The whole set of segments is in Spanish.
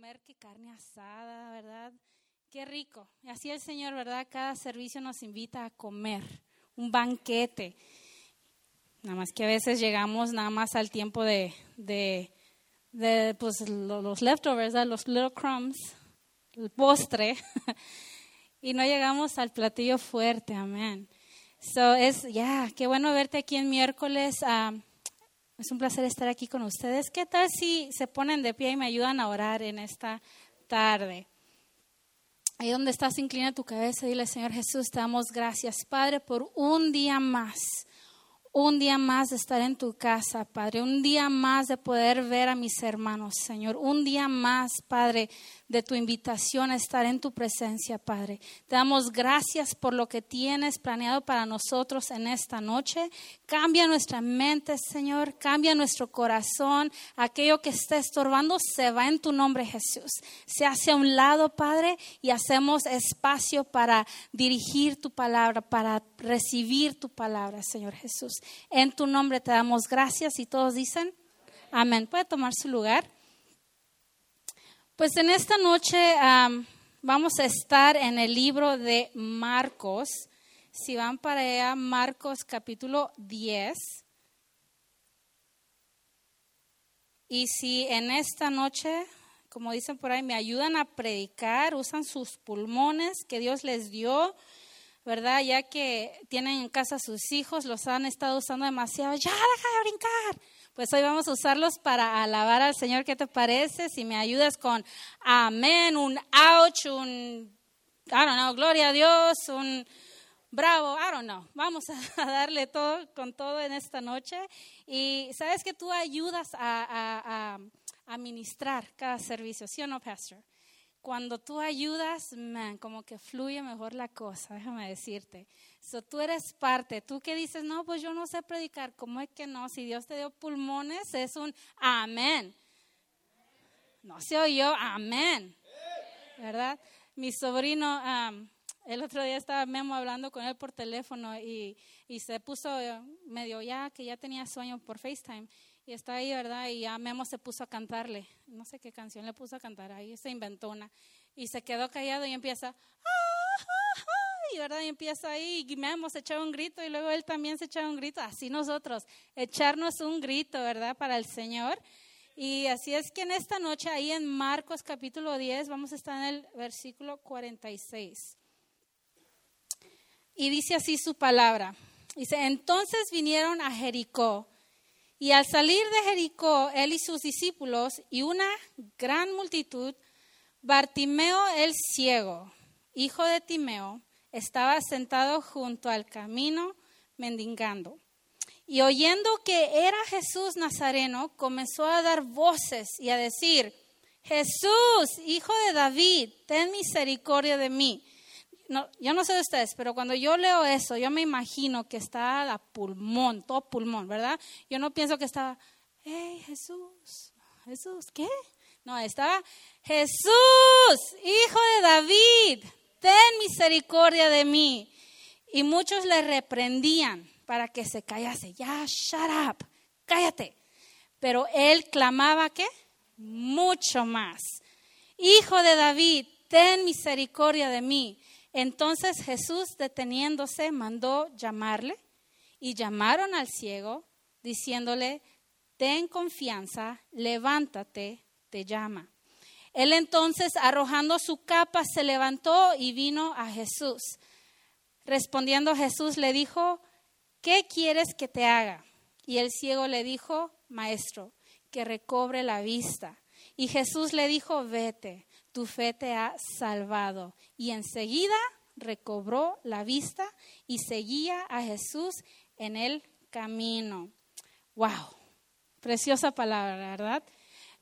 comer que carne asada, ¿verdad? Qué rico. Y así el Señor, ¿verdad? Cada servicio nos invita a comer, un banquete. Nada más que a veces llegamos nada más al tiempo de, de, pues, los leftovers, los little crumbs, el postre, y no llegamos al platillo fuerte, amén. So es, ya, qué bueno verte aquí en miércoles. Ah, es un placer estar aquí con ustedes. ¿Qué tal si se ponen de pie y me ayudan a orar en esta tarde? Ahí donde estás, inclina tu cabeza y dile, Señor Jesús, te damos gracias, Padre, por un día más un día más de estar en tu casa, Padre, un día más de poder ver a mis hermanos, Señor, un día más, Padre, de tu invitación a estar en tu presencia, Padre. Te damos gracias por lo que tienes planeado para nosotros en esta noche. Cambia nuestra mente, Señor, cambia nuestro corazón. Aquello que está estorbando se va en tu nombre, Jesús. Se hace a un lado, Padre, y hacemos espacio para dirigir tu palabra, para recibir tu palabra, Señor Jesús. En tu nombre te damos gracias y todos dicen, amén. Puede tomar su lugar. Pues en esta noche vamos a estar en el libro de Marcos. Si van para allá, Marcos capítulo 10. Y si en esta noche, como dicen por ahí, me ayudan a predicar, usan sus pulmones que Dios les dio, ¿verdad? Ya que tienen en casa sus hijos, los han estado usando demasiado, ya deja de brincar pues hoy vamos a usarlos para alabar al Señor. ¿Qué te parece? Si me ayudas con amén, un ouch, un, I don't know, gloria a Dios, un bravo, I don't know. Vamos a darle todo con todo en esta noche. Y sabes que tú ayudas a, a, a ministrar cada servicio, ¿sí o no, Pastor? Cuando tú ayudas, man, como que fluye mejor la cosa, déjame decirte. So, tú eres parte. Tú que dices, no, pues yo no sé predicar. ¿Cómo es que no? Si Dios te dio pulmones, es un amén. No se oyó, amén. ¿Verdad? Mi sobrino, el otro día estaba Memo hablando con él por teléfono y, y se puso medio ya, que ya tenía sueño por FaceTime. Y está ahí, ¿verdad? Y ya Memo se puso a cantarle. No sé qué canción le puso a cantar. Ahí se inventó una. Y se quedó callado y empieza, ¡ah! Y verdad, empieza ahí, y me hemos echado un grito, y luego él también se echaba un grito, así nosotros, echarnos un grito, ¿verdad? Para el Señor. Y así es que en esta noche, ahí en Marcos capítulo 10, vamos a estar en el versículo 46. Y dice así su palabra. Dice, entonces vinieron a Jericó. Y al salir de Jericó, él y sus discípulos y una gran multitud, Bartimeo el ciego, hijo de Timeo, estaba sentado junto al camino mendigando. Y oyendo que era Jesús Nazareno, comenzó a dar voces y a decir, Jesús, hijo de David, ten misericordia de mí. No, yo no sé de ustedes, pero cuando yo leo eso, yo me imagino que está a pulmón, todo pulmón, ¿verdad? Yo no pienso que estaba, hey Jesús, Jesús, ¿qué? No, estaba Jesús, hijo de David, ten misericordia de mí. Y muchos le reprendían para que se callase. Ya, shut up, cállate. Pero él clamaba que mucho más. Hijo de David, ten misericordia de mí. Entonces Jesús, deteniéndose, mandó llamarle y llamaron al ciego, diciéndole, ten confianza, levántate, te llama. Él entonces, arrojando su capa, se levantó y vino a Jesús. Respondiendo Jesús le dijo, ¿qué quieres que te haga? Y el ciego le dijo, Maestro, que recobre la vista. Y Jesús le dijo, vete, tu fe te ha salvado. Y enseguida recobró la vista y seguía a Jesús en el camino. ¡Wow! Preciosa palabra, ¿verdad?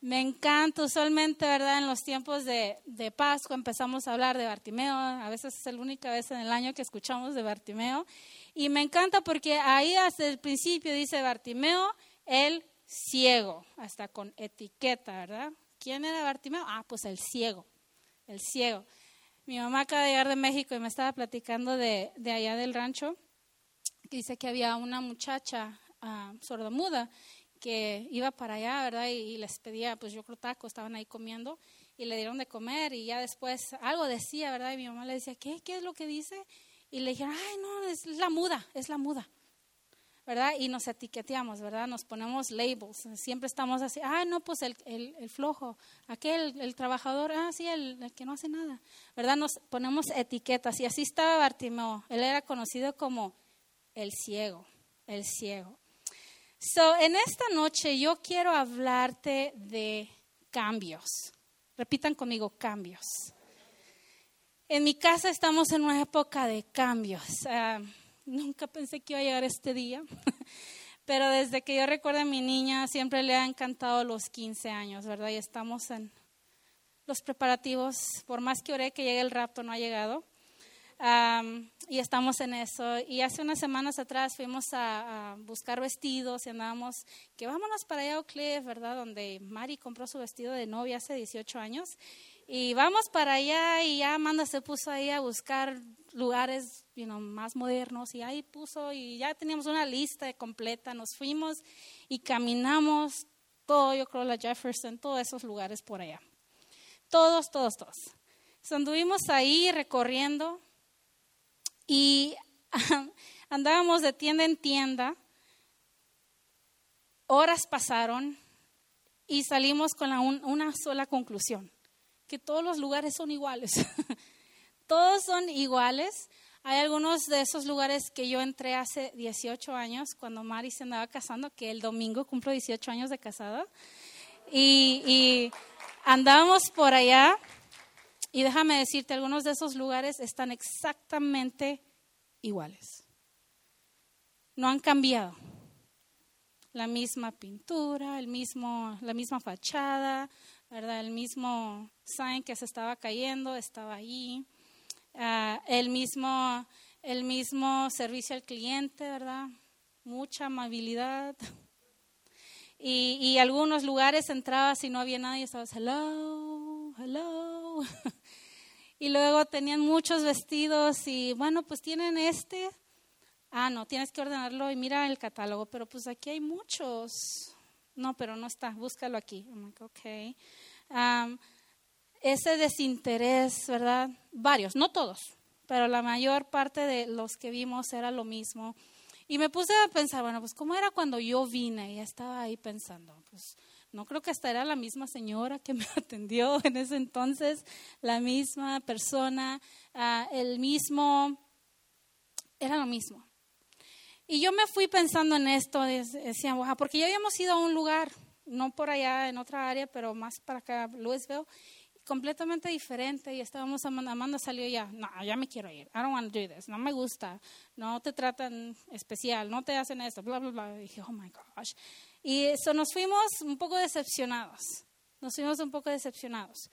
Me encanta, usualmente, ¿verdad? En los tiempos de, de, Pascua empezamos a hablar de Bartimeo, a veces es la única vez en el año que escuchamos de Bartimeo, y me encanta porque ahí hasta el principio dice Bartimeo, el ciego, hasta con etiqueta, ¿verdad? ¿Quién era Bartimeo? Ah, pues el ciego, el ciego. Mi mamá acaba de llegar de México y me estaba platicando de, de allá del rancho, que dice que había una muchacha uh, sordomuda que iba para allá, ¿verdad? Y, les pedía, pues yo creo tacos, estaban ahí comiendo y le dieron de comer y ya después algo decía, ¿verdad? Y mi mamá le decía, ¿qué? ¿Qué es lo que dice? Y le dijeron, ay, no, es la muda, es la muda. ¿verdad? Y nos etiqueteamos, ¿verdad? Nos ponemos labels. Siempre estamos así, ah, no, pues el, el, flojo, aquel, el trabajador, ah, sí, el, el, que no hace nada, ¿verdad? Nos ponemos etiquetas. Y así estaba Bartimeo. Él era conocido como el ciego, el ciego. So, en esta noche yo quiero hablarte de cambios. Repitan conmigo, cambios. En mi casa estamos en una época de cambios. Uh, nunca pensé que iba a llegar este día, pero desde que yo recuerdo a mi niña siempre le ha encantado los 15 años, ¿verdad? Y estamos en los preparativos, por más que oré que llegue el rapto, no ha llegado. Y estamos en eso. Y hace unas semanas atrás fuimos a, buscar vestidos y andábamos, que vámonos para allá a Cliff, ¿verdad? Donde Mari compró su vestido de novia hace 18 años. Y vamos para allá y ya Amanda se puso ahí a buscar lugares you know, más modernos y ahí puso y ya teníamos una lista completa, nos fuimos y caminamos todo, yo creo, la Jefferson, todos esos lugares por allá. Todos, todos, todos. anduvimos ahí recorriendo y andábamos de tienda en tienda. Horas pasaron y salimos con una sola conclusión que todos los lugares son iguales. todos son iguales. Hay algunos de esos lugares que yo entré hace 18 años, cuando Mari se andaba casando, que el domingo cumplo 18 años de casada. Y, y andábamos por allá. Y déjame decirte, algunos de esos lugares están exactamente iguales. No han cambiado. La misma pintura, el mismo, la misma fachada, ¿verdad? El mismo sign que se estaba cayendo estaba ahí. Uh, el, mismo, el mismo servicio al cliente, ¿verdad? Mucha amabilidad. Y, y algunos lugares entrabas y no había nadie, estabas, hello, hello. y luego tenían muchos vestidos y, bueno, pues tienen este. Ah, no, tienes que ordenarlo y mira el catálogo, pero pues aquí hay muchos. No, pero no está, búscalo aquí. ok. ese desinterés, ¿verdad? Varios, no todos, pero la mayor parte de los que vimos era lo mismo. Y me puse a pensar, bueno, pues cómo era cuando yo vine y estaba ahí pensando, pues no creo que hasta era la misma señora que me atendió en ese entonces, la misma persona, ah, el mismo, era lo mismo. Y yo me fui pensando en esto, decía, porque ya habíamos ido a un lugar, no por allá en otra área, pero más para acá, Louisville, completamente diferente. Y estábamos, Amanda, Amanda salió ya, no, ya me quiero ir, I don't want to do this, no me gusta, no te tratan especial, no te hacen esto, bla, bla, bla. Dije, oh my gosh. Y eso nos fuimos un poco decepcionados, nos fuimos un poco decepcionados.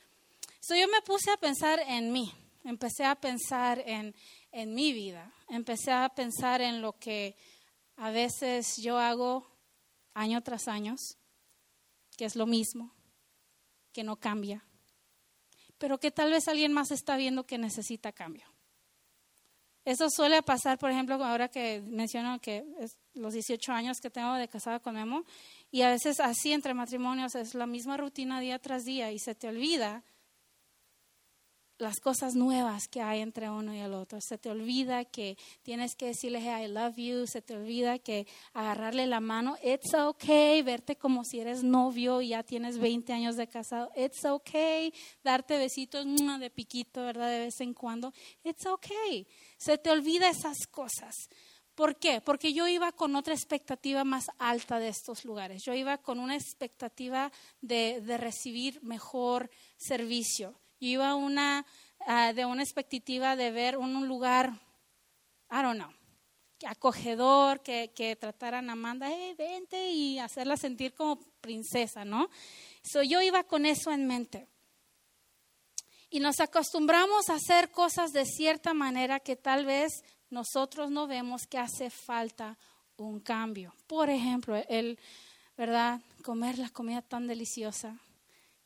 So yo me puse a pensar en mí, empecé a pensar en, en mi vida. Empecé a pensar en lo que a veces yo hago año tras año, que es lo mismo, que no cambia, pero que tal vez alguien más está viendo que necesita cambio. Eso suele pasar, por ejemplo, ahora que menciono que es los 18 años que tengo de casada con Memo, y a veces así entre matrimonios es la misma rutina día tras día y se te olvida las cosas nuevas que hay entre uno y el otro. Se te olvida que tienes que decirle I love you, se te olvida que agarrarle la mano, it's okay, verte como si eres novio y ya tienes 20 años de casado, it's okay, darte besitos de piquito, ¿verdad? De vez en cuando, it's okay. Se te olvida esas cosas. ¿Por qué? Porque yo iba con otra expectativa más alta de estos lugares. Yo iba con una expectativa de, de recibir mejor servicio iba una, uh, de una expectativa de ver un, lugar, I don't know, acogedor, que, que trataran a Amanda, hey, vente y hacerla sentir como princesa, ¿no? So, yo iba con eso en mente. Y nos acostumbramos a hacer cosas de cierta manera que tal vez nosotros no vemos que hace falta un cambio. Por ejemplo, el, ¿verdad? Comer la comida tan deliciosa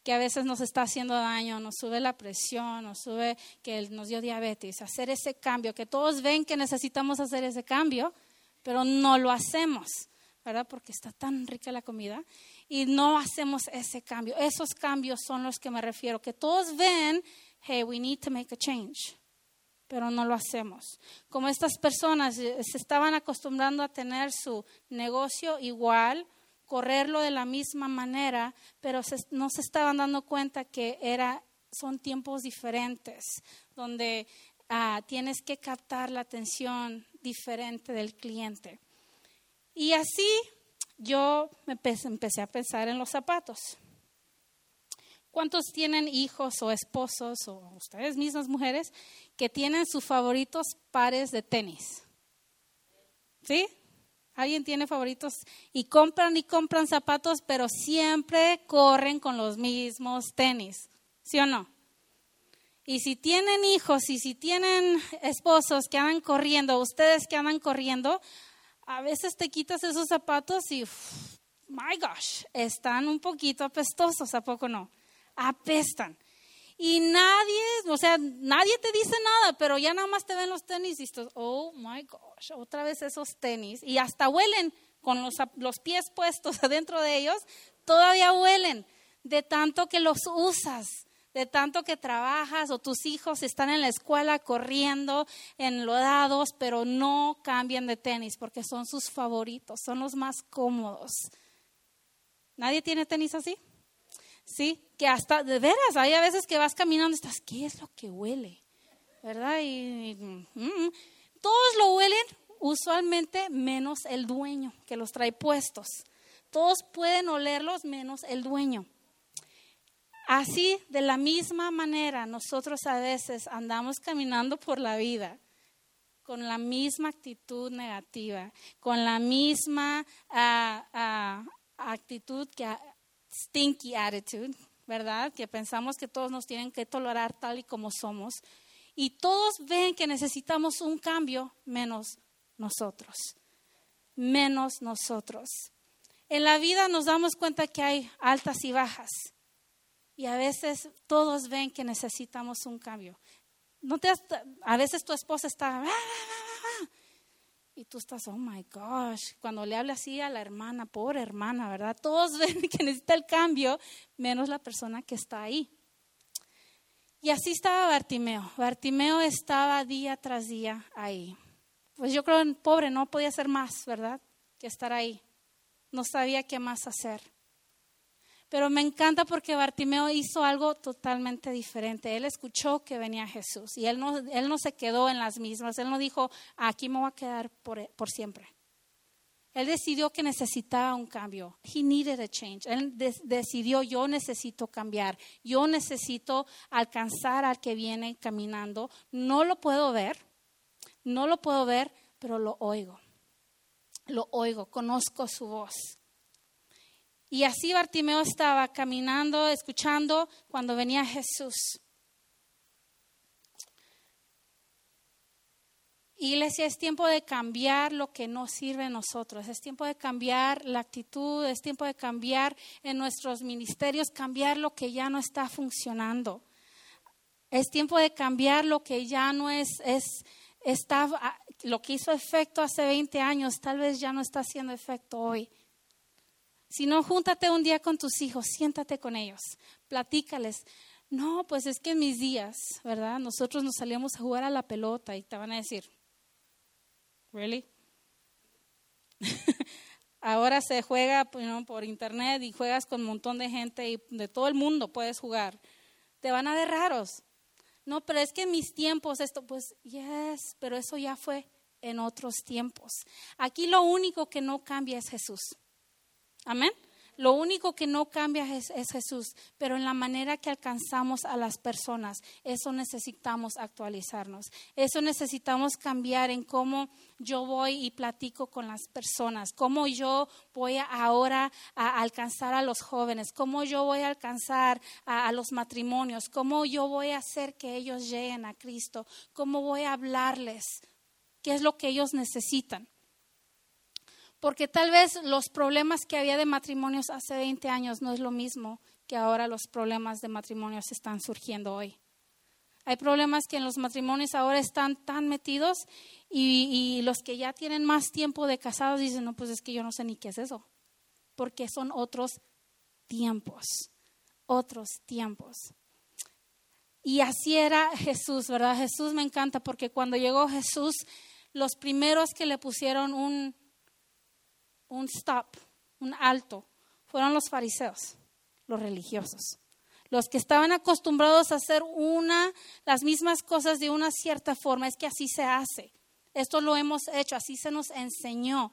que a veces nos está haciendo daño, nos sube la presión, nos sube que nos dio diabetes, hacer ese cambio, que todos ven que necesitamos hacer ese cambio, pero no lo hacemos, ¿verdad? Porque está tan rica la comida y no hacemos ese cambio. Esos cambios son los que me refiero, que todos ven, hey, we need to make a change, pero no lo hacemos. Como estas personas eh, se estaban acostumbrando a tener su negocio igual, correrlo de la misma manera, pero no se estaban dando cuenta que era, son tiempos diferentes, donde ah, tienes que captar la atención diferente del cliente. Y así yo me empecé a pensar en los zapatos. ¿Cuántos tienen hijos o esposos o ustedes mismas mujeres que tienen sus favoritos pares de tenis? ¿Sí? ¿Alguien tiene favoritos? Y compran y compran zapatos, pero siempre corren con los mismos tenis. ¿Sí o no? Y si tienen hijos y si tienen esposos que andan corriendo, ustedes que andan corriendo, a veces te quitas esos zapatos y, my gosh, están un poquito apestosos, ¿a poco no? Apestan. Y nadie, o sea, nadie te dice nada, pero ya nada más te ven los tenis y estás, oh my gosh, otra vez esos tenis. Y hasta huelen con los, los pies puestos adentro de ellos, todavía huelen de tanto que los usas de tanto que trabajas o tus hijos están en la escuela corriendo, enlodados, pero no cambian de tenis porque son sus favoritos, son los más cómodos. ¿Nadie tiene tenis así? Sí, que hasta, de veras, hay a veces que vas caminando y estás, ¿qué es lo que huele? ¿Verdad? Y, mm, mm, todos lo huelen usualmente menos el dueño que los trae puestos. Todos pueden olerlos menos el dueño. Así, de la misma manera, nosotros a veces andamos caminando por la vida con la misma actitud negativa, con la misma ah, ah, actitud que stinky attitude, ¿verdad? Que pensamos que todos nos tienen que tolerar tal y como somos. Y todos ven que necesitamos un cambio menos nosotros, menos nosotros. En la vida nos damos cuenta que hay altas y bajas. Y a veces todos ven que necesitamos un cambio. No te a veces tu esposa está y tú estás, oh my gosh, cuando le habla así a la hermana, pobre hermana, ¿verdad? Todos ven que necesita el cambio, menos la persona que está ahí. Y así estaba Bartimeo. Bartimeo estaba día tras día ahí. Pues yo creo, pobre, no podía hacer más, ¿verdad? Que estar ahí. No sabía qué más hacer. Pero me encanta porque Bartimeo hizo algo totalmente diferente. Él escuchó que venía Jesús y él no, él no se quedó en las mismas. Él no dijo, aquí me voy a quedar por, por siempre. Él decidió que necesitaba un cambio. He needed a change. Él decidió, yo necesito cambiar. Yo necesito alcanzar al que viene caminando. No lo puedo ver, no lo puedo ver, pero lo oigo. Lo oigo, conozco su voz. Y así Bartimeo estaba caminando, escuchando cuando venía Jesús. Iglesia, es tiempo de cambiar lo que no sirve a nosotros, es tiempo de cambiar la actitud, es tiempo de cambiar en nuestros ministerios, cambiar lo que ya no está funcionando. Es tiempo de cambiar lo que ya no es, es está, lo que hizo efecto hace 20 años, tal vez ya no está haciendo efecto hoy. Si no, júntate un día con tus hijos, siéntate con ellos, platícales. No, pues es que en mis días, ¿verdad? Nosotros nos salíamos a jugar a la pelota y te van a decir, ¿really? Ahora se juega por internet y juegas con un montón de gente y de todo el mundo puedes jugar. Te van a ver raros. No, pero es que en mis tiempos esto, pues, yes, pero eso ya fue en otros tiempos. Aquí lo único que no cambia es Jesús. Amén. Lo único que no cambia es, Jesús, pero en la manera que alcanzamos a las personas, eso necesitamos actualizarnos. Eso necesitamos cambiar en cómo yo voy y platico con las personas, cómo yo voy ahora a alcanzar a los jóvenes, cómo yo voy a alcanzar a los matrimonios, cómo yo voy a hacer que ellos lleguen a Cristo, cómo voy a hablarles, qué es lo que ellos necesitan. Porque tal vez los problemas que había de matrimonios hace 20 años no es lo mismo que ahora los problemas de matrimonios están surgiendo hoy. Hay problemas que en los matrimonios ahora están tan metidos y, los que ya tienen más tiempo de casados dicen, no, pues es que yo no sé ni qué es eso, porque son otros tiempos, otros tiempos. Y así era Jesús, ¿verdad? Jesús me encanta porque cuando llegó Jesús, los primeros que le pusieron un, un stop, un alto, fueron los fariseos, los religiosos, los que estaban acostumbrados a hacer una, las mismas cosas de una cierta forma. Es que así se hace. Esto lo hemos hecho, así se nos enseñó.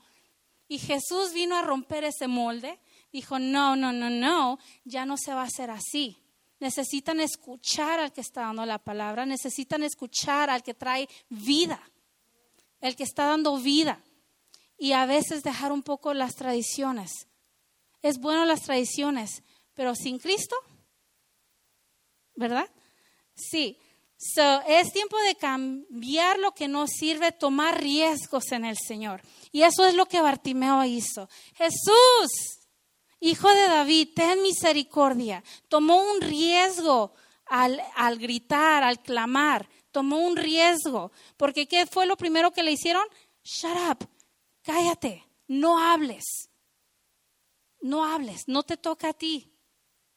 Y Jesús vino a romper ese molde. Dijo, no, no, no, no, ya no se va a hacer así. Necesitan escuchar al que está dando la palabra, necesitan escuchar al que trae vida, el que está dando vida. Y a veces dejar un poco las tradiciones. Es bueno las tradiciones, pero sin Cristo, ¿verdad? Sí. So, es tiempo de cambiar lo que no sirve, tomar riesgos en el Señor. Y eso es lo que Bartimeo hizo. Jesús, hijo de David, ten misericordia. Tomó un riesgo al, al gritar, al clamar. Tomó un riesgo. Porque ¿qué fue lo primero que le hicieron? Shut up, cállate, no hables. No hables, no te toca a ti.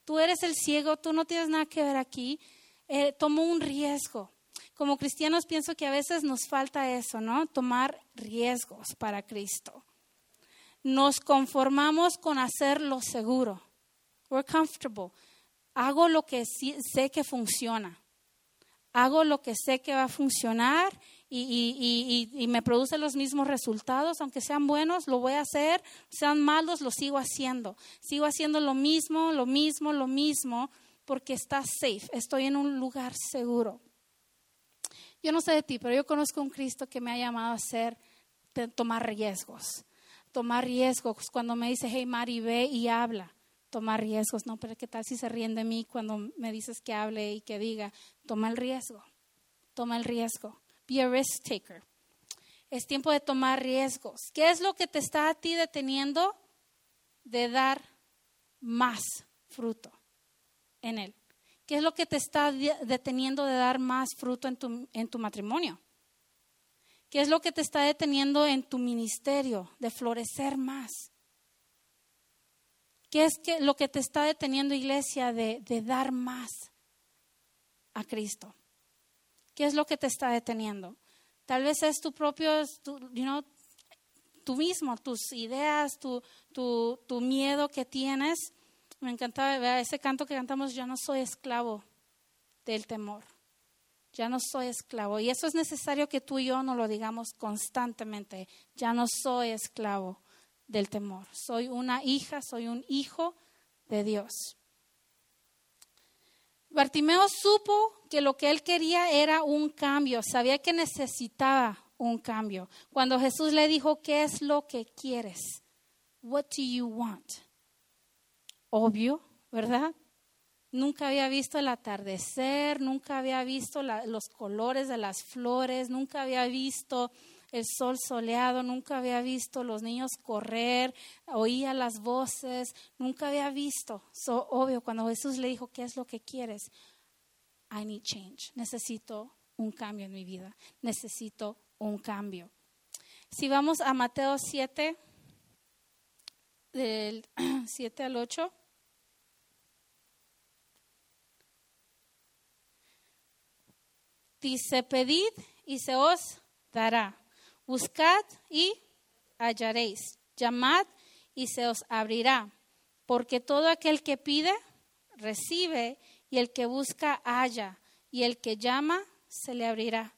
Tú eres el ciego, tú no tienes nada que ver aquí. Eh, tomó un riesgo. Como cristianos pienso que a veces nos falta eso, ¿no? Tomar riesgos para Cristo nos conformamos con hacer lo seguro. We're comfortable. Hago lo que sé que funciona. Hago lo que sé que va a funcionar y, me produce los mismos resultados, aunque sean buenos, lo voy a hacer, sean malos, lo sigo haciendo. Sigo haciendo lo mismo, lo mismo, lo mismo, porque está safe, estoy en un lugar seguro. Yo no sé de ti, pero yo conozco un Cristo que me ha llamado a hacer, tomar riesgos tomar riesgos. Cuando me dice, hey Mari, ve y habla, tomar riesgos. No, pero ¿qué tal si se ríen de mí cuando me dices que hable y que diga? Toma el riesgo, toma el riesgo. Be a risk taker. Es tiempo de tomar riesgos. ¿Qué es lo que te está a ti deteniendo de dar más fruto en él? ¿Qué es lo que te está deteniendo de dar más fruto en tu, en tu matrimonio? ¿Qué es lo que te está deteniendo en tu ministerio de florecer más? ¿Qué es lo que te está deteniendo, iglesia, de, dar más a Cristo? ¿Qué es lo que te está deteniendo? Tal vez es tu propio, you tú mismo, tus ideas, tu, tu, tu miedo que tienes. Me encantaba ese canto que cantamos, yo no soy esclavo del temor ya no soy esclavo. Y eso es necesario que tú y yo no lo digamos constantemente. Ya no soy esclavo del temor. Soy una hija, soy un hijo de Dios. Bartimeo supo que lo que él quería era un cambio, sabía que necesitaba un cambio. Cuando Jesús le dijo, ¿qué es lo que quieres? What do you want? Obvio, ¿verdad? Nunca había visto el atardecer, nunca había visto los colores de las flores, nunca había visto el sol soleado, nunca había visto los niños correr, oía las voces, nunca había visto. So, obvio, cuando Jesús le dijo, ¿qué es lo que quieres? I need change. Necesito un cambio en mi vida. Necesito un cambio. Si vamos a Mateo 7, del 7 al 8. Dice, pedid y se os dará. Buscad y hallaréis. Llamad y se os abrirá. Porque todo aquel que pide, recibe, y el que busca, halla, y el que llama, se le abrirá.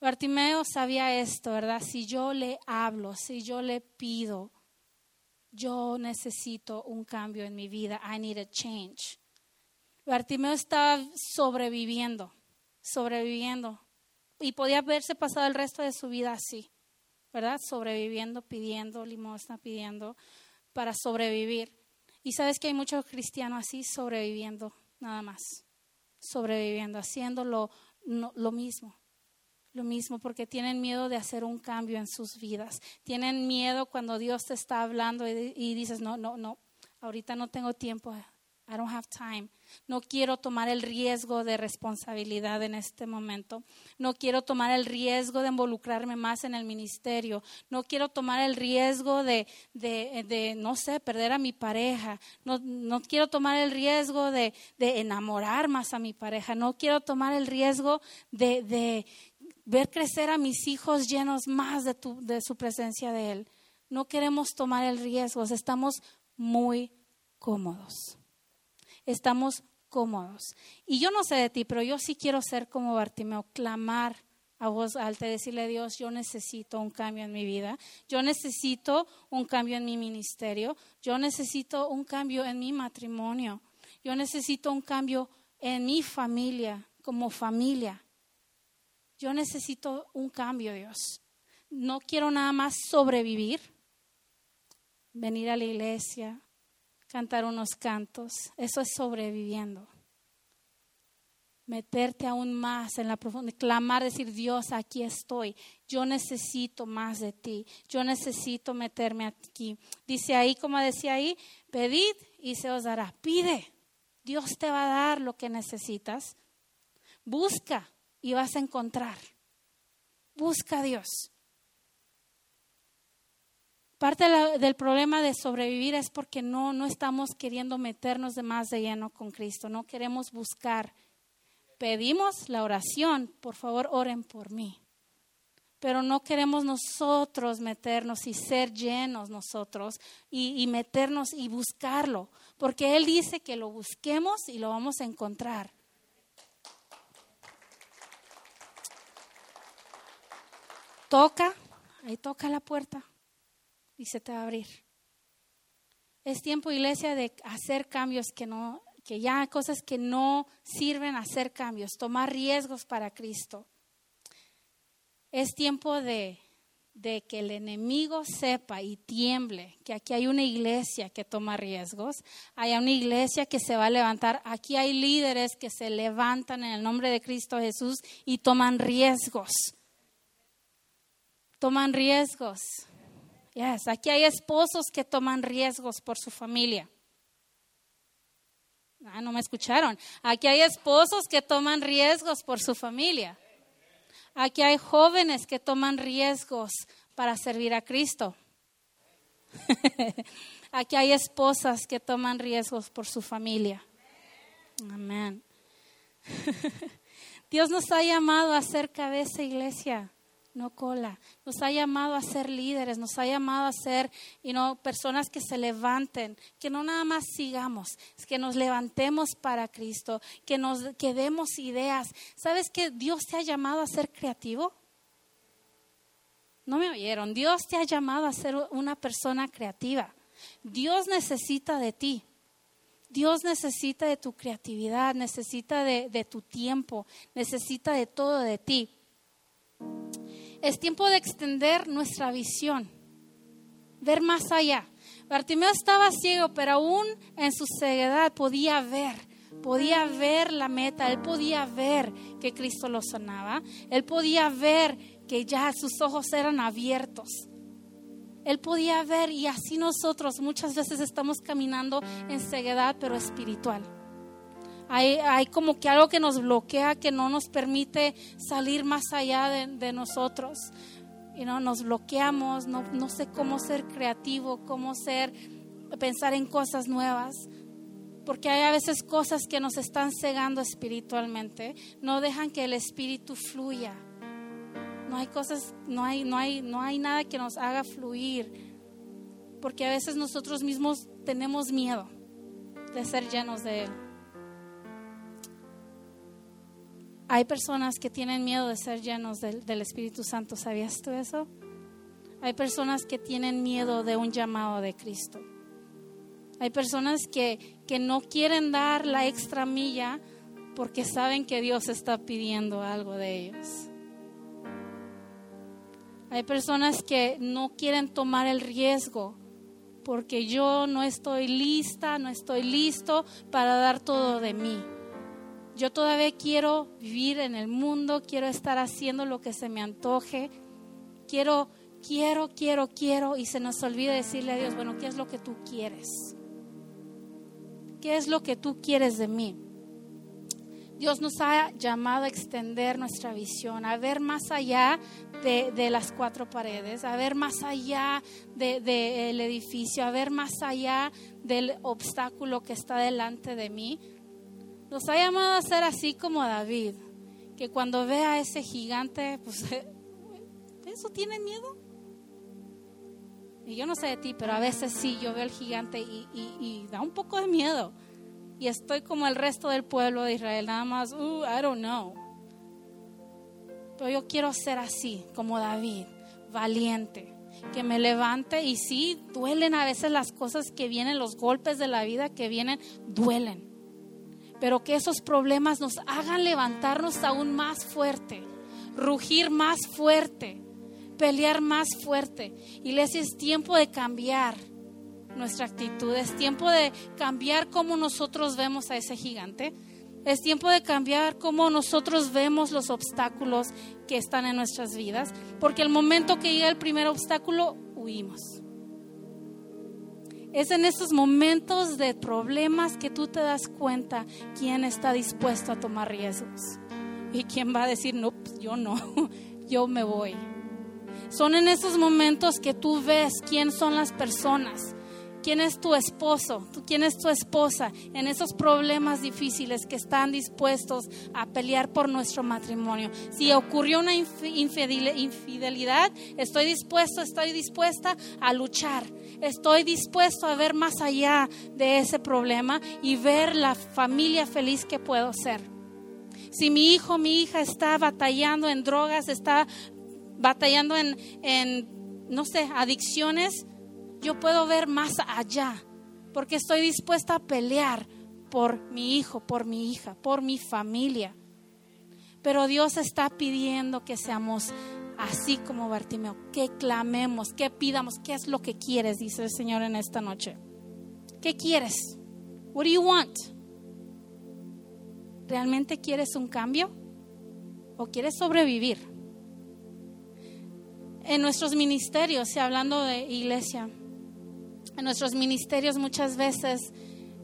Bartimeo sabía esto, ¿verdad? Si yo le hablo, si yo le pido, yo necesito un cambio en mi vida. I need a change. Bartimeo estaba sobreviviendo sobreviviendo. Y podía haberse pasado el resto de su vida así, ¿verdad? Sobreviviendo, pidiendo limosna, pidiendo para sobrevivir. Y sabes que hay muchos cristianos así sobreviviendo, nada más. Sobreviviendo, haciendo lo, lo mismo. Lo mismo, porque tienen miedo de hacer un cambio en sus vidas. Tienen miedo cuando Dios te está hablando y, y dices, no, no, no, ahorita no tengo tiempo I don't have time. No quiero tomar el riesgo de responsabilidad en este momento. No quiero tomar el riesgo de involucrarme más en el ministerio. No quiero tomar el riesgo de, de, no sé, perder a mi pareja. No, no quiero tomar el riesgo de, de, enamorar más a mi pareja. No quiero tomar el riesgo de, de ver crecer a mis hijos llenos más de, tu, de su presencia de Él. No queremos tomar el riesgo. Estamos muy cómodos estamos cómodos. Y yo no sé de ti, pero yo sí quiero ser como Bartimeo, clamar a voz alta, decirle a Dios, yo necesito un cambio en mi vida, yo necesito un cambio en mi ministerio, yo necesito un cambio en mi matrimonio, yo necesito un cambio en mi familia, como familia. Yo necesito un cambio, Dios. No quiero nada más sobrevivir, venir a la iglesia, cantar unos cantos. Eso es sobreviviendo. Meterte aún más en la profundidad, clamar, decir, Dios, aquí estoy. Yo necesito más de ti. Yo necesito meterme aquí. Dice ahí, como decía ahí, pedid y se os dará. Pide. Dios te va a dar lo que necesitas. Busca y vas a encontrar. Busca a Dios. Parte del problema de sobrevivir es porque no, no estamos queriendo meternos de más de lleno con Cristo, no queremos buscar. Pedimos la oración, por favor oren por mí. Pero no queremos nosotros meternos y ser llenos nosotros y, y meternos y buscarlo, porque Él dice que lo busquemos y lo vamos a encontrar. Toca, ahí toca la puerta y se te va a abrir. Es tiempo, iglesia, de hacer cambios que no, que ya cosas que no sirven hacer cambios, tomar riesgos para Cristo. Es tiempo de, de que el enemigo sepa y tiemble que aquí hay una iglesia que toma riesgos, hay una iglesia que se va a levantar, aquí hay líderes que se levantan en el nombre de Cristo Jesús y toman riesgos. Toman riesgos. Yes, aquí hay esposos que toman riesgos por su familia. Ah, no me escucharon. Aquí hay esposos que toman riesgos por su familia. Aquí hay jóvenes que toman riesgos para servir a Cristo. Aquí hay esposas que toman riesgos por su familia. Amén. Dios nos ha llamado a ser cabeza iglesia no cola. Nos ha llamado a ser líderes, nos ha llamado a ser y no personas que se levanten, que no nada más sigamos, que nos levantemos para Cristo, que nos que demos ideas. ¿Sabes que Dios te ha llamado a ser creativo? No me oyeron. Dios te ha llamado a ser una persona creativa. Dios necesita de ti. Dios necesita de tu creatividad, necesita de, de tu tiempo, necesita de todo de ti. Es tiempo de extender nuestra visión, ver más allá. Bartimeo estaba ciego, pero aún en su ceguedad podía ver, podía ver la meta, él podía ver que Cristo lo sanaba, él podía ver que ya sus ojos eran abiertos. Él podía ver y así nosotros muchas veces estamos caminando en ceguedad, pero espiritual. Hay, como que algo que nos bloquea, que no nos permite salir más allá de, nosotros. Y no nos bloqueamos, no, no sé cómo ser creativo, cómo ser, pensar en cosas nuevas porque hay a veces cosas que nos están cegando espiritualmente, no dejan que el espíritu fluya. No hay cosas, no hay, no hay, no hay nada que nos haga fluir, porque a veces nosotros mismos tenemos miedo de ser llenos de él. Hay personas que tienen miedo de ser llenos del, Espíritu Santo. ¿Sabías tú eso? Hay personas que tienen miedo de un llamado de Cristo. Hay personas que, que no quieren dar la extra milla porque saben que Dios está pidiendo algo de ellos. Hay personas que no quieren tomar el riesgo porque yo no estoy lista, no estoy listo para dar todo de mí. Yo todavía quiero vivir en el mundo, quiero estar haciendo lo que se me antoje, quiero, quiero, quiero, quiero, y se nos olvida decirle a Dios, bueno, ¿qué es lo que tú quieres? ¿Qué es lo que tú quieres de mí? Dios nos ha llamado a extender nuestra visión, a ver más allá de, las cuatro paredes, a ver más allá del edificio, a ver más allá del obstáculo que está delante de mí. Nos ha llamado a ser así como David, que cuando ve a ese gigante, pues, ¿eso tiene miedo? Y yo no sé de ti, pero a veces sí, yo veo al gigante y, da un poco de miedo. Y estoy como el resto del pueblo de Israel, nada más, uh, I don't know. Pero yo quiero ser así, como David, valiente, que me levante. Y sí, duelen a veces las cosas que vienen, los golpes de la vida que vienen, duelen. Pero que esos problemas nos hagan levantarnos aún más fuerte, rugir más fuerte pelear más fuerte. Iglesia, es tiempo de cambiar nuestra actitud, es tiempo de cambiar cómo nosotros vemos a ese gigante, es tiempo de cambiar cómo nosotros vemos los obstáculos que están en nuestras vidas, porque el momento que llega el primer obstáculo, huimos. Es en esos momentos de problemas que tú te das cuenta quién está dispuesto a tomar riesgos y quién va a decir, no, pues yo no, yo me voy. Son en esos momentos que tú ves quién son las personas, quién es tu esposo, quién es tu esposa, en esos problemas difíciles que están dispuestos a pelear por nuestro matrimonio. Si ocurrió una infidelidad, estoy dispuesto, estoy dispuesta a luchar. Estoy dispuesto a ver más allá de ese problema y ver la familia feliz que puedo ser. Si mi hijo, mi hija está batallando en drogas, está batallando en, no sé, adicciones, yo puedo ver más allá, porque estoy dispuesta a pelear por mi hijo, por mi hija, por mi familia. Pero Dios está pidiendo que seamos así como Bartimeo, que clamemos, que pidamos, ¿qué es lo que quieres? Dice el Señor en esta noche. ¿Qué quieres? What do you want? ¿Realmente quieres un cambio? ¿O quieres sobrevivir? en nuestros ministerios, y hablando de iglesia, en nuestros ministerios muchas veces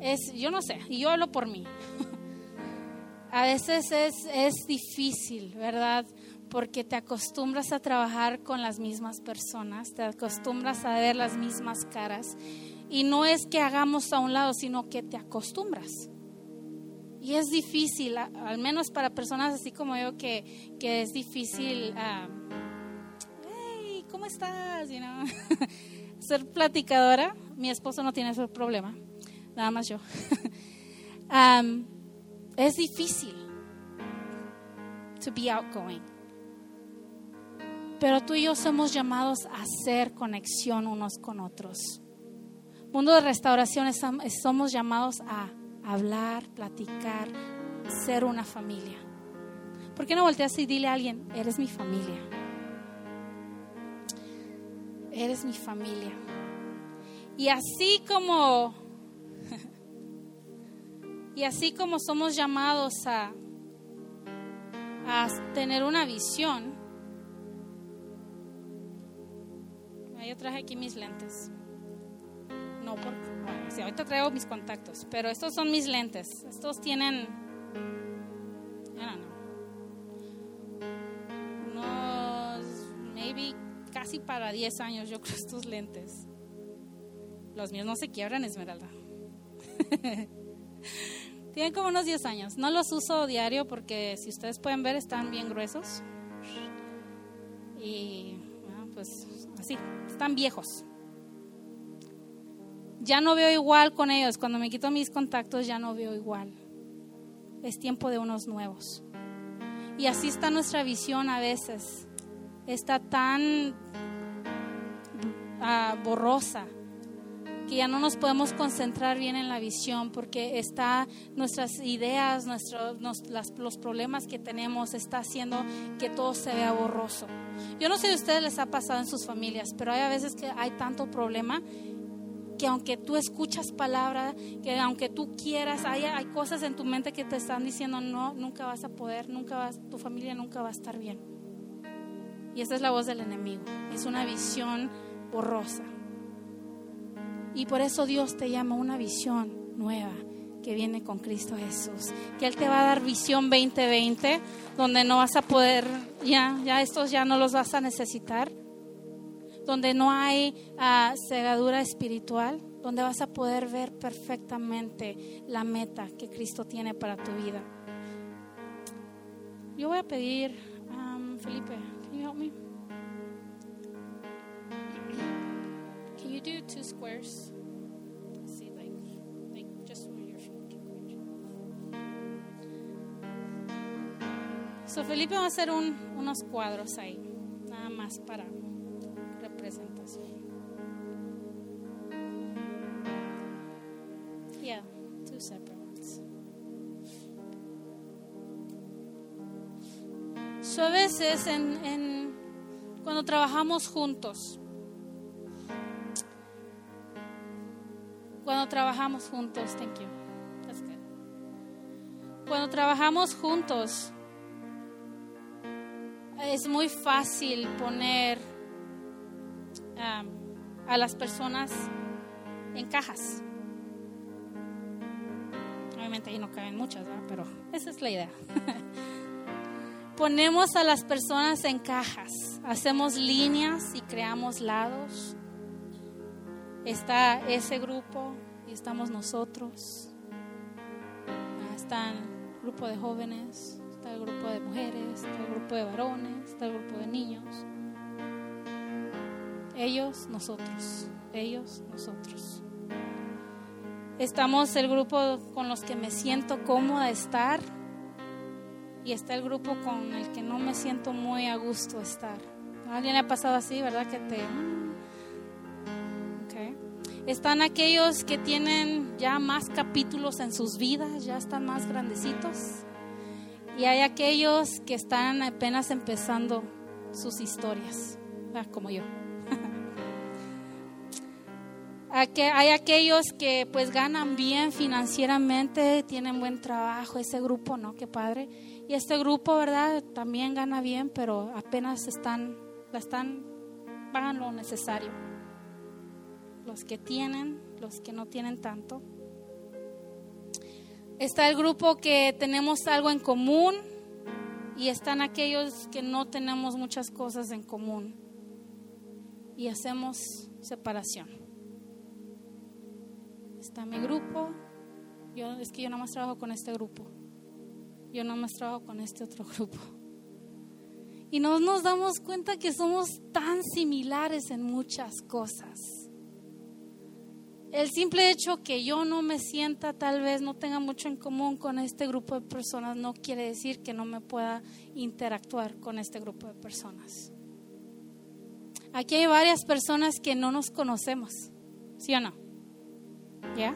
es, yo no sé, y yo hablo por mí, a veces es, es difícil, ¿verdad? Porque te acostumbras a trabajar con las mismas personas, te acostumbras a ver las mismas caras, y no es que hagamos a un lado, sino que te acostumbras. Y es difícil, al menos para personas así como yo, que, que es difícil. Ah, ¿cómo estás? Ser platicadora, mi esposo no tiene ese problema, nada más yo. es difícil to be outgoing. Pero tú y yo somos llamados a hacer conexión unos con otros. Mundo de restauración somos llamados a hablar, platicar, ser una familia. ¿Por qué no volteas y dile a alguien, eres mi familia? Eres mi familia. Y así como y así como somos llamados a a tener una visión. Yo traje aquí mis lentes. No, porque, bueno, ahorita traigo mis contactos, pero estos son mis lentes. Estos tienen, I unos, casi para 10 años, yo creo, estos lentes. Los míos no se quiebran, Esmeralda. Tienen como unos 10 años. No los uso diario porque si ustedes pueden ver están bien gruesos. Y pues así, están viejos. Ya no veo igual con ellos. Cuando me quito mis contactos ya no veo igual. Es tiempo de unos nuevos. Y así está nuestra visión a veces está tan ah, borrosa que ya no nos podemos concentrar bien en la visión porque está nuestras ideas, nuestros, los problemas que tenemos está haciendo que todo se vea borroso. Yo no sé si a ustedes les ha pasado en sus familias, pero hay a veces que hay tanto problema que aunque tú escuchas palabra, que aunque tú quieras, hay, hay cosas en tu mente que te están diciendo no, nunca vas a poder, nunca vas, tu familia nunca va a estar bien. Y esa es la voz del enemigo. Es una visión borrosa. Y por eso Dios te llama una visión nueva, que viene con Cristo Jesús. Que Él te va a dar visión 2020, donde no vas a poder, ya, ya estos ya no los vas a necesitar. Donde no hay uh, cegadura espiritual, donde vas a poder ver perfectamente la meta que Cristo tiene para tu vida. Yo voy a pedir, um, Felipe, help me? Can you do two squares? See, like, like just where your So Felipe va a hacer un, unos cuadros ahí, nada más para representación. Yeah, two separate ones. So a veces en, en, cuando trabajamos juntos, cuando trabajamos juntos, thank you. That's good. Cuando trabajamos juntos, es muy fácil poner um, a las personas en cajas. Obviamente ahí no caben muchas, ¿verdad? pero esa es la idea. Ponemos a las personas en cajas, hacemos líneas y creamos lados. Está ese grupo y estamos nosotros. Está el grupo de jóvenes, está el grupo de mujeres, está el grupo de varones, está el grupo de niños. Ellos, nosotros. Ellos, nosotros. Estamos el grupo con los que me siento cómoda estar y está el grupo con el que no me siento muy a gusto estar. ¿A alguien le ha pasado así, verdad? Que te... Okay. Están aquellos que tienen ya más capítulos en sus vidas, ya están más grandecitos. Y hay aquellos que están apenas empezando sus historias, como yo. hay aquellos que pues ganan bien financieramente, tienen buen trabajo, ese grupo, ¿no? Qué padre. Y este grupo, ¿verdad? También gana bien, pero apenas están, están, pagan lo necesario. Los que tienen, los que no tienen tanto. Está el grupo que tenemos algo en común y están aquellos que no tenemos muchas cosas en común y hacemos separación. Está mi grupo, yo es que yo nada más trabajo con este grupo. Yo nada más trabajo con este otro grupo. Y no nos damos cuenta que somos tan similares en muchas cosas el simple hecho que yo no me sienta, tal vez no tenga mucho en común con este grupo de personas, no quiere decir que no me pueda interactuar con este grupo de personas. Aquí hay varias personas que no nos conocemos, ¿sí o no? ¿Ya?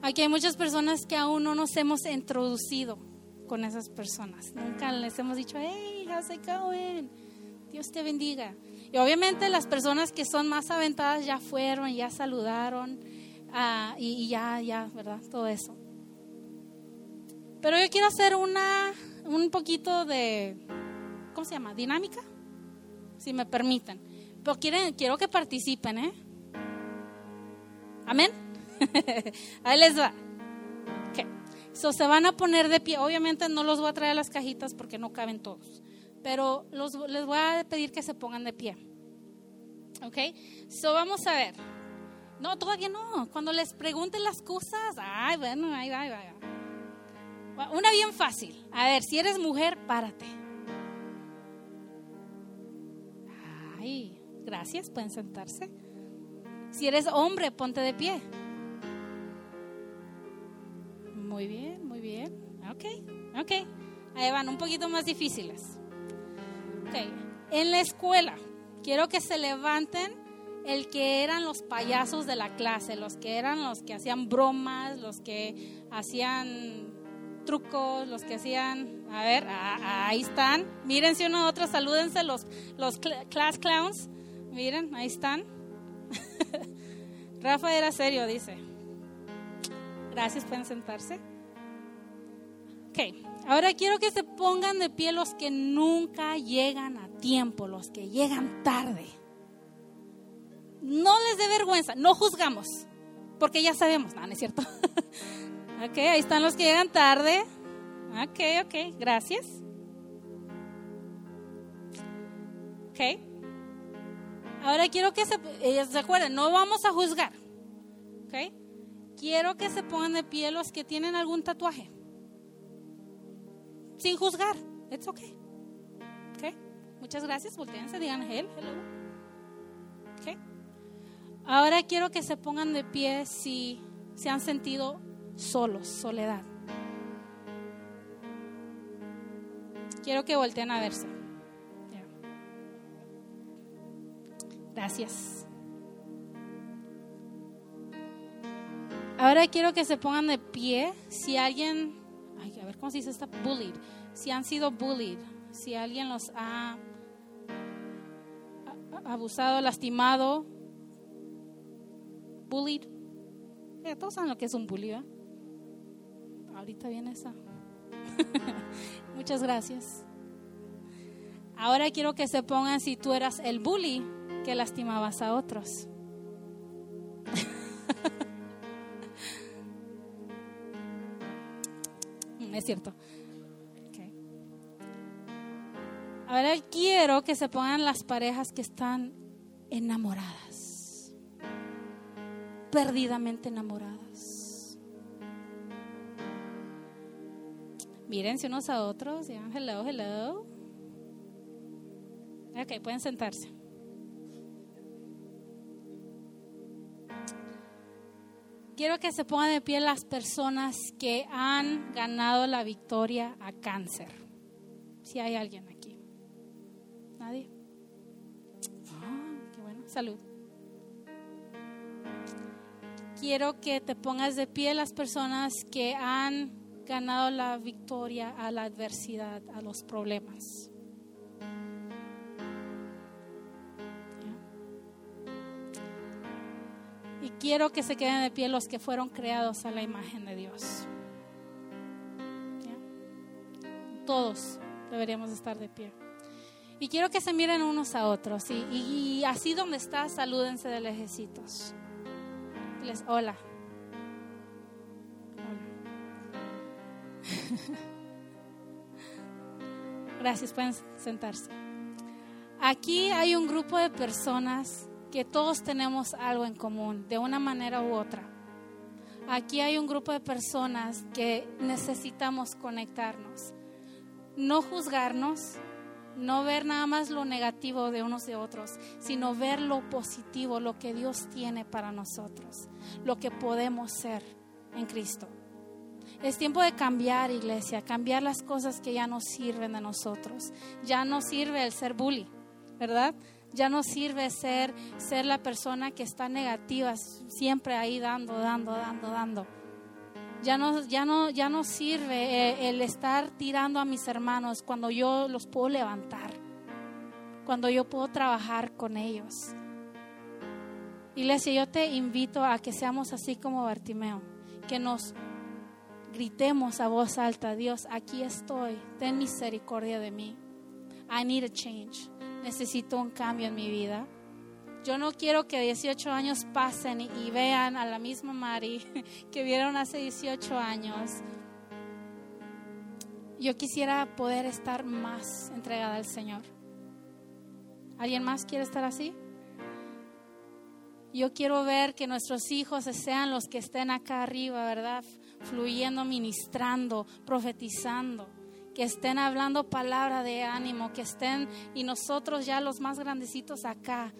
Aquí hay muchas personas que aún no nos hemos introducido con esas personas. Nunca les hemos dicho, hey, how's it going? Dios te bendiga. Y obviamente las personas que son más aventadas ya fueron, ya saludaron uh, y, y, ya, ya, ¿verdad? Todo eso. Pero yo quiero hacer una, un poquito de, ¿cómo se llama? Dinámica, si me permiten. Pero quieren, quiero que participen, ¿eh? Amén. Ahí les va. So, se van a poner de pie. Obviamente no los voy a traer a las cajitas porque no caben todos pero los, les voy a pedir que se pongan de pie. ¿Ok? So vamos a ver. No, todavía no. Cuando les pregunten las cosas, ay, bueno, ahí va, ahí va. Una bien fácil. A ver, si eres mujer, párate. Ay, gracias, pueden sentarse. Si eres hombre, ponte de pie. Muy bien, muy bien. Ok, ok. Ahí van, un poquito más difíciles. En la escuela, quiero que se levanten el que eran los payasos de la clase, los que eran los que hacían bromas, los que hacían trucos, los que hacían, a ver, ahí están. Miren si uno u otro, salúdense los, los class clowns. Miren, ahí están. Rafa era serio, dice. Gracias, pueden sentarse. Ok, ahora quiero que se pongan de pie los que nunca llegan a tiempo, los que llegan tarde. No les dé vergüenza, no juzgamos, porque ya sabemos, no, es cierto. Ok, ahí están los que llegan tarde. Ok, ok, gracias. Ok. Ahora quiero que se, ellos se acuerden, no vamos a juzgar. Ok. Quiero que se pongan de pie los que tienen algún tatuaje. Sin juzgar. It's okay. Ok. Muchas gracias. Volteense, digan. Hello. Ok. Ahora quiero que se pongan de pie si se han sentido solos, soledad. Quiero que volteen a verse. Gracias. Ahora quiero que se pongan de pie si alguien, ay, a ver cómo se dice esta, bullied, si han sido bullied, si alguien los ha abusado, lastimado, bullied. todos saben lo que es un bully, Ahorita viene esa. Muchas gracias. Ahora quiero que se pongan si tú eras el bully que lastimabas a otros. Es cierto. Ahora quiero que se pongan las parejas que están enamoradas, perdidamente enamoradas. Mírense unos a otros, digan hello, hello. Ok, pueden sentarse. Quiero que se pongan de pie las personas que han ganado la victoria a cáncer. Si hay alguien aquí. ¿Nadie? Ah, qué bueno. Salud. Quiero que te pongas de pie las personas que han ganado la victoria a la adversidad, a los problemas. Quiero que se queden de pie los que fueron creados a la imagen de Dios. Todos deberíamos estar de pie. Y quiero que se miren unos a otros. Y, así donde estás, salúdense de lejecitos. Les, hola. Gracias, pueden sentarse. Aquí hay un grupo de personas que todos tenemos algo en común, de una manera u otra. Aquí hay un grupo de personas que necesitamos conectarnos, no juzgarnos, no ver nada más lo negativo de unos de otros, sino ver lo positivo, lo que Dios tiene para nosotros, lo que podemos ser en Cristo. Es tiempo de cambiar, iglesia, cambiar las cosas que ya no sirven de nosotros. Ya no sirve el ser bully, ¿verdad? Ya no sirve ser, ser la persona que está negativa, siempre ahí dando, dando, dando, dando. Ya no, ya no, ya no sirve el, el estar tirando a mis hermanos cuando yo los puedo levantar, cuando yo puedo trabajar con ellos. Iglesia, yo te invito a que seamos así como Bartimeo, que nos gritemos a voz alta, Dios, aquí estoy, ten misericordia de mí. I need a change necesito un cambio en mi vida. Yo no quiero que 18 años pasen y, vean a la misma Mari que vieron hace 18 años. Yo quisiera poder estar más entregada al Señor. ¿Alguien más quiere estar así? Yo quiero ver que nuestros hijos sean los que estén acá arriba, ¿verdad? Fluyendo, ministrando, profetizando que estén hablando palabra de ánimo, que estén y nosotros ya los más grandecitos acá,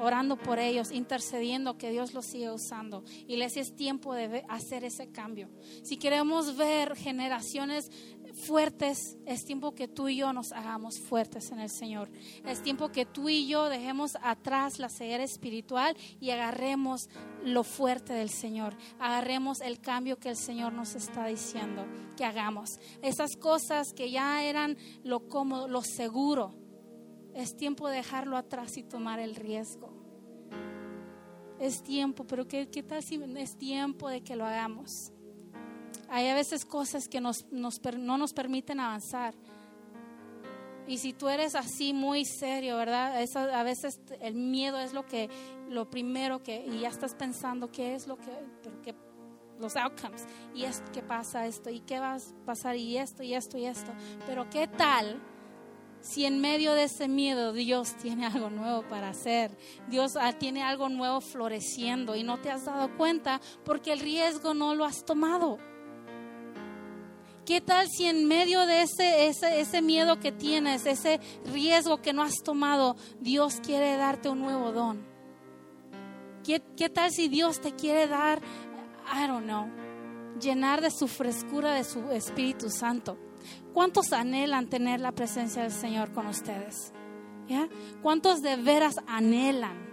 orando por ellos, intercediendo, que Dios los siga usando. Iglesia, es tiempo de hacer ese cambio. Si queremos ver generaciones fuertes, es tiempo que tú y yo nos hagamos fuertes en el Señor. Es tiempo que tú y yo dejemos atrás la ceguera espiritual y agarremos lo fuerte del Señor. Agarremos el cambio que el Señor nos está diciendo que hagamos. Esas cosas que ya eran lo lo seguro. Es tiempo de dejarlo atrás y tomar el riesgo. Es tiempo, pero ¿qué, qué tal si es tiempo de que lo hagamos? Hay a veces cosas que nos, no nos permiten avanzar. Y si tú eres así muy serio, ¿verdad? a veces el miedo es lo que, lo primero que, y ya estás pensando qué es lo que, los outcomes. Y es pasa esto, y qué va a pasar, y esto, y esto, y esto. Pero ¿qué tal si en medio de ese miedo Dios tiene algo nuevo para hacer? Dios ah, tiene algo nuevo floreciendo y no te has dado cuenta porque el riesgo no lo has tomado. ¿Qué tal si en medio de ese, ese, ese, miedo que tienes, ese riesgo que no has tomado, Dios quiere darte un nuevo don? ¿Qué, qué tal si Dios te quiere dar, I don't know, llenar de su frescura, de su Espíritu Santo? ¿Cuántos anhelan tener la presencia del Señor con ustedes? ¿Ya? ¿Cuántos de veras anhelan?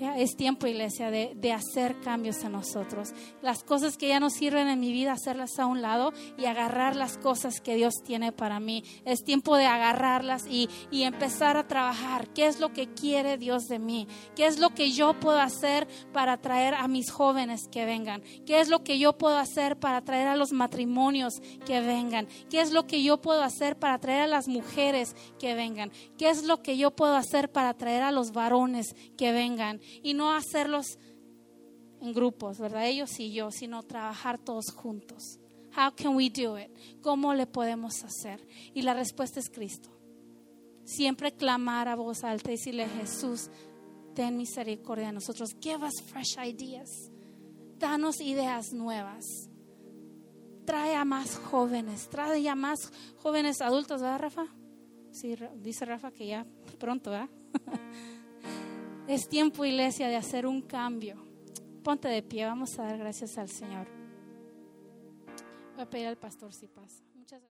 Es tiempo, iglesia, de, de, hacer cambios en nosotros. Las cosas que ya no sirven en mi vida, hacerlas a un lado y agarrar las cosas que Dios tiene para mí. Es tiempo de agarrarlas y, y empezar a trabajar. ¿Qué es lo que quiere Dios de mí? ¿Qué es lo que yo puedo hacer para traer a mis jóvenes que vengan? ¿Qué es lo que yo puedo hacer para traer a los matrimonios que vengan? ¿Qué es lo que yo puedo hacer para traer a las mujeres que vengan? ¿Qué es lo que yo puedo hacer para traer a los varones que vengan? Y no hacerlos en grupos, ¿verdad? Ellos y yo, sino trabajar todos juntos. How can we do it? ¿Cómo le podemos hacer? Y la respuesta es Cristo. Siempre clamar a voz alta y decirle, Jesús, ten misericordia de nosotros. Give us fresh ideas. Danos ideas nuevas. Trae a más jóvenes, trae a más jóvenes adultos, ¿verdad, Rafa? Sí, dice Rafa que ya pronto, ¿verdad? Es tiempo, iglesia, de hacer un cambio. Ponte de pie, vamos a dar gracias al Señor. Voy a pedir al pastor si pasa.